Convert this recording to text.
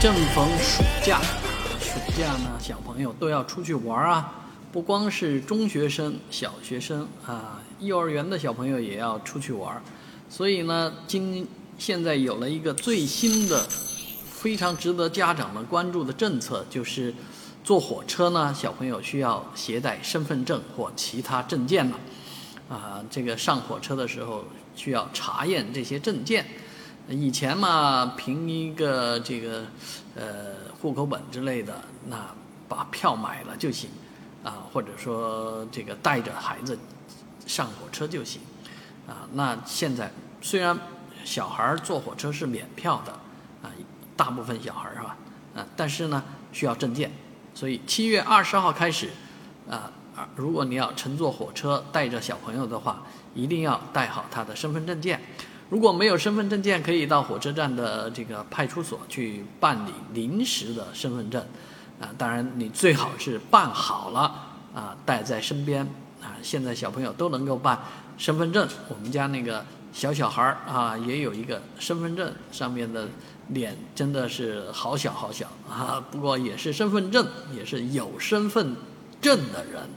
正逢暑假，暑假呢，小朋友都要出去玩啊。不光是中学生、小学生啊，幼儿园的小朋友也要出去玩。所以呢，今现在有了一个最新的、非常值得家长们关注的政策，就是坐火车呢，小朋友需要携带身份证或其他证件了。啊，这个上火车的时候需要查验这些证件。以前嘛，凭一个这个呃户口本之类的，那把票买了就行，啊，或者说这个带着孩子上火车就行，啊，那现在虽然小孩坐火车是免票的，啊，大部分小孩是吧？啊，但是呢需要证件，所以七月二十号开始，啊，如果你要乘坐火车带着小朋友的话，一定要带好他的身份证件。如果没有身份证件，可以到火车站的这个派出所去办理临时的身份证，啊，当然你最好是办好了啊，带在身边啊。现在小朋友都能够办身份证，我们家那个小小孩儿啊，也有一个身份证，上面的脸真的是好小好小啊，不过也是身份证，也是有身份证的人。